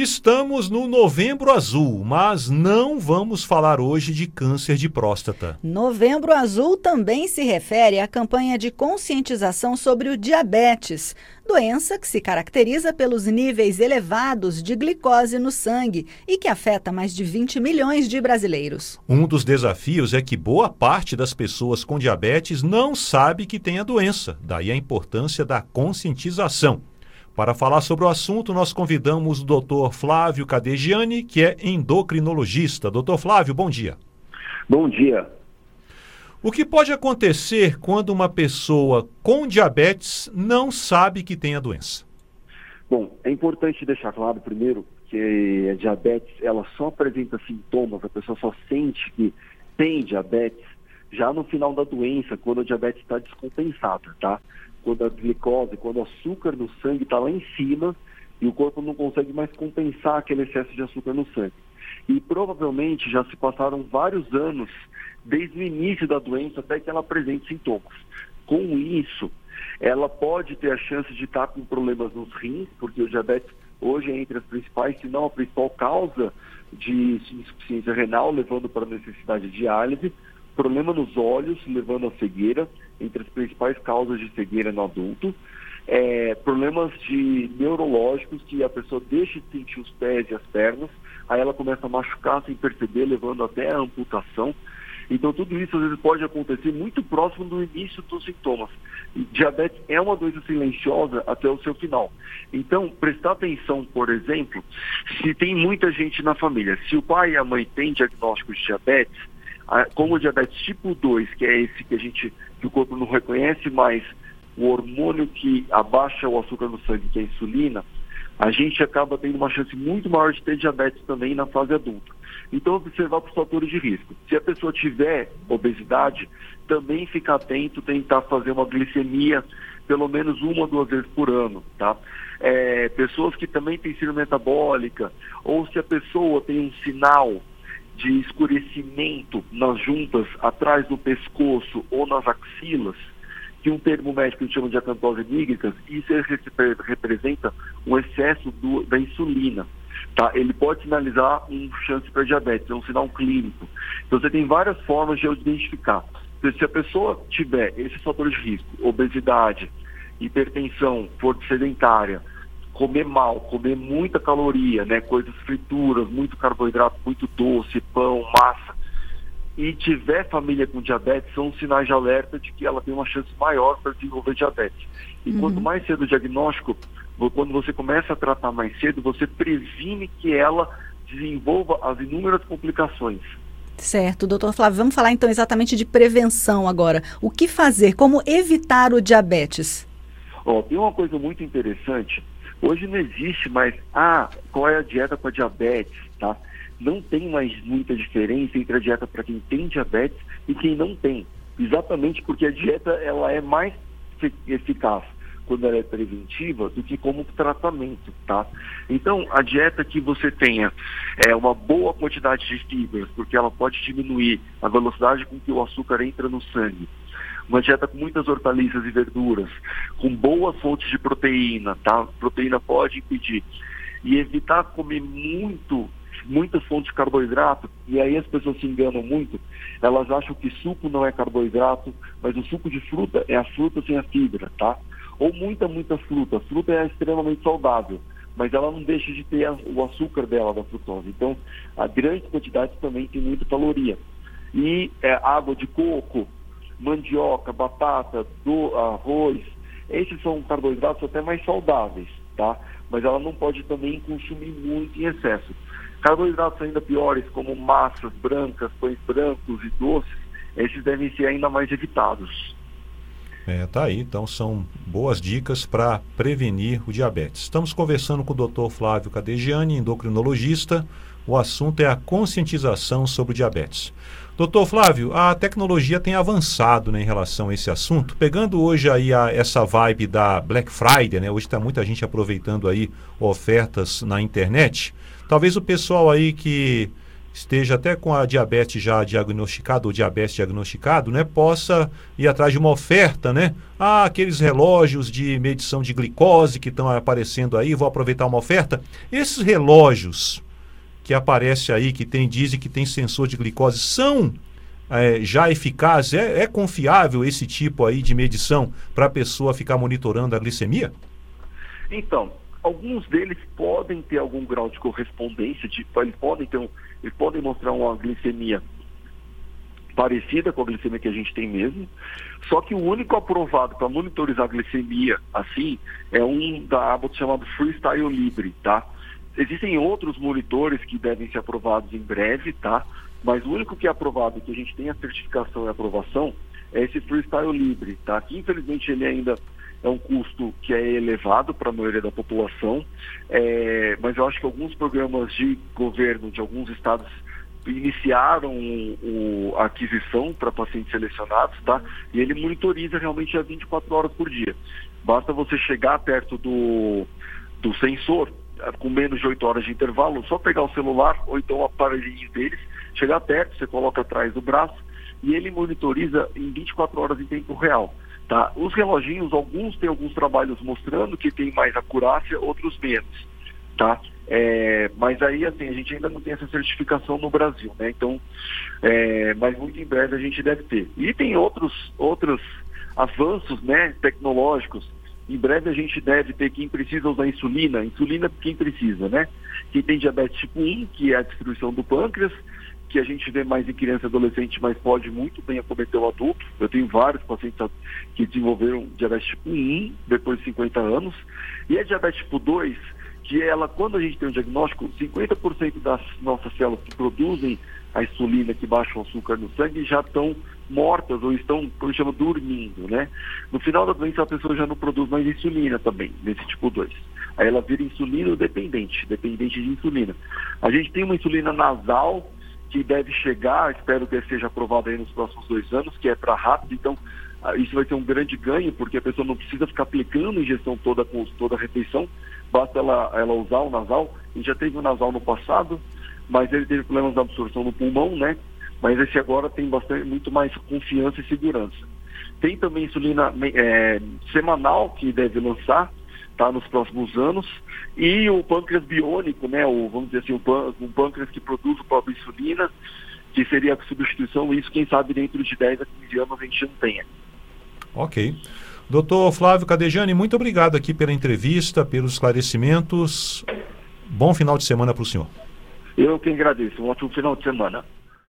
Estamos no Novembro Azul, mas não vamos falar hoje de câncer de próstata. Novembro Azul também se refere à campanha de conscientização sobre o diabetes, doença que se caracteriza pelos níveis elevados de glicose no sangue e que afeta mais de 20 milhões de brasileiros. Um dos desafios é que boa parte das pessoas com diabetes não sabe que tem a doença, daí a importância da conscientização. Para falar sobre o assunto, nós convidamos o Dr. Flávio Cadegiani, que é endocrinologista. Doutor Flávio, bom dia. Bom dia. O que pode acontecer quando uma pessoa com diabetes não sabe que tem a doença? Bom, é importante deixar claro primeiro que a diabetes ela só apresenta sintomas, a pessoa só sente que tem diabetes já no final da doença, quando a diabetes está descompensada, tá? Quando a glicose, quando o açúcar no sangue está lá em cima e o corpo não consegue mais compensar aquele excesso de açúcar no sangue. E provavelmente já se passaram vários anos desde o início da doença até que ela apresente sintomas. Com isso, ela pode ter a chance de estar com problemas nos rins, porque o diabetes hoje é entre as principais, se não a principal causa de insuficiência renal, levando para a necessidade de diálise, problema nos olhos, levando à cegueira, entre as principais causas de cegueira no adulto, é, problemas de neurológicos que a pessoa deixa de sentir os pés e as pernas, aí ela começa a machucar sem perceber, levando até a amputação. Então tudo isso às vezes pode acontecer muito próximo do início dos sintomas. Diabetes é uma doença silenciosa até o seu final. Então, prestar atenção, por exemplo, se tem muita gente na família, se o pai e a mãe têm diagnóstico de diabetes, como o diabetes tipo 2, que é esse que a gente, que o corpo não reconhece mais o hormônio que abaixa o açúcar no sangue, que é a insulina, a gente acaba tendo uma chance muito maior de ter diabetes também na fase adulta. Então, observar os fatores de risco. Se a pessoa tiver obesidade, também ficar atento, tentar fazer uma glicemia pelo menos uma ou duas vezes por ano, tá? É, pessoas que também têm síndrome metabólica, ou se a pessoa tem um sinal de escurecimento nas juntas atrás do pescoço ou nas axilas, que um termo médico chama de acantose nígricas, isso representa um excesso do, da insulina. Tá? Ele pode sinalizar um chance para diabetes, é um sinal clínico. Então você tem várias formas de identificar. Então, se a pessoa tiver esses fatores de risco, obesidade, hipertensão, for sedentária, comer mal, comer muita caloria, né, coisas frituras, muito carboidrato, muito doce, pão, massa, e tiver família com diabetes, são sinais de alerta de que ela tem uma chance maior para desenvolver diabetes. E uhum. quanto mais cedo o diagnóstico, quando você começa a tratar mais cedo, você previne que ela desenvolva as inúmeras complicações. Certo, doutor Flávio, vamos falar então exatamente de prevenção agora. O que fazer? Como evitar o diabetes? Tem uma coisa muito interessante Hoje não existe mais, ah, qual é a dieta para diabetes, tá? Não tem mais muita diferença entre a dieta para quem tem diabetes e quem não tem. Exatamente porque a dieta ela é mais eficaz quando ela é preventiva do que como tratamento, tá? Então, a dieta que você tenha é uma boa quantidade de fibras, porque ela pode diminuir a velocidade com que o açúcar entra no sangue uma dieta com muitas hortaliças e verduras, com boas fontes de proteína, tá? Proteína pode impedir. E evitar comer muito, muitas fontes de carboidrato, e aí as pessoas se enganam muito, elas acham que suco não é carboidrato, mas o suco de fruta é a fruta sem a fibra, tá? Ou muita, muita fruta. A fruta é extremamente saudável, mas ela não deixa de ter o açúcar dela, da frutose. Então, a grande quantidade também tem muita caloria. E é, água de coco, mandioca, batata, do, arroz, esses são carboidratos até mais saudáveis, tá? Mas ela não pode também consumir muito em excesso. Carboidratos ainda piores, como massas brancas, pães brancos e doces, esses devem ser ainda mais evitados. É, tá aí, então são boas dicas para prevenir o diabetes. Estamos conversando com o Dr. Flávio Cadegiani, endocrinologista. O assunto é a conscientização sobre o diabetes. Doutor Flávio, a tecnologia tem avançado né, em relação a esse assunto. Pegando hoje aí a, essa vibe da Black Friday, né? Hoje está muita gente aproveitando aí ofertas na internet. Talvez o pessoal aí que esteja até com a diabetes já diagnosticada ou diabetes diagnosticado, né, possa ir atrás de uma oferta, né? Ah, aqueles relógios de medição de glicose que estão aparecendo aí, vou aproveitar uma oferta. Esses relógios que aparecem aí, que tem, dizem que tem sensor de glicose, são é, já eficazes? É, é confiável esse tipo aí de medição para a pessoa ficar monitorando a glicemia? Então, alguns deles podem ter algum grau de correspondência, de, eles podem ter um, eles podem mostrar uma glicemia parecida com a glicemia que a gente tem mesmo, só que o único aprovado para monitorizar a glicemia assim é um da Abbott chamado Freestyle Libre, tá? Existem outros monitores que devem ser aprovados em breve, tá? Mas o único que é aprovado, que a gente tem a certificação e aprovação, é esse Freestyle Libre, tá? Que infelizmente ele ainda é um custo que é elevado para a maioria da população, é, mas eu acho que alguns programas de governo de alguns estados iniciaram o, a aquisição para pacientes selecionados, tá? E ele monitoriza realmente a 24 horas por dia. Basta você chegar perto do, do sensor, com menos de 8 horas de intervalo, só pegar o celular ou então o aparelhinho deles, chegar perto, você coloca atrás do braço e ele monitoriza em 24 horas em tempo real. Tá? Os reloginhos, alguns têm alguns trabalhos mostrando que tem mais acurácia, outros menos. Tá? É, mas aí, assim, a gente ainda não tem essa certificação no Brasil, né? Então, é, mas muito em breve a gente deve ter. E tem outros, outros avanços, né, tecnológicos. Em breve a gente deve ter quem precisa usar insulina, insulina quem precisa, né? Quem tem diabetes tipo 1, que é a destruição do pâncreas, que a gente vê mais em criança e adolescente, mas pode muito bem acometer o adulto. Eu tenho vários pacientes que desenvolveram diabetes tipo 1 depois de 50 anos. E a diabetes tipo 2, que ela, quando a gente tem um diagnóstico, 50% das nossas células que produzem a insulina, que baixa o açúcar no sangue, já estão mortas ou estão, como chama, dormindo, né? No final da doença, a pessoa já não produz mais insulina também, nesse tipo 2. Aí ela vira insulino dependente, dependente de insulina. A gente tem uma insulina nasal, que deve chegar, espero que seja aprovado aí nos próximos dois anos, que é para rápido, então ah, isso vai ser um grande ganho, porque a pessoa não precisa ficar aplicando injeção toda com toda a refeição, basta ela, ela usar o nasal. A gente já teve o nasal no passado, mas ele teve problemas de absorção no pulmão, né? Mas esse agora tem bastante, muito mais confiança e segurança. Tem também insulina é, semanal que deve lançar, tá, nos próximos anos. E o pâncreas biônico, né, o, vamos dizer assim, um, pân um pâncreas que produz a própria insulina, que seria a substituição, isso quem sabe dentro de 10 a 15 anos a gente não tenha. Ok. Doutor Flávio Cadejani, muito obrigado aqui pela entrevista, pelos esclarecimentos. Bom final de semana para o senhor. Eu que agradeço. Um ótimo final de semana.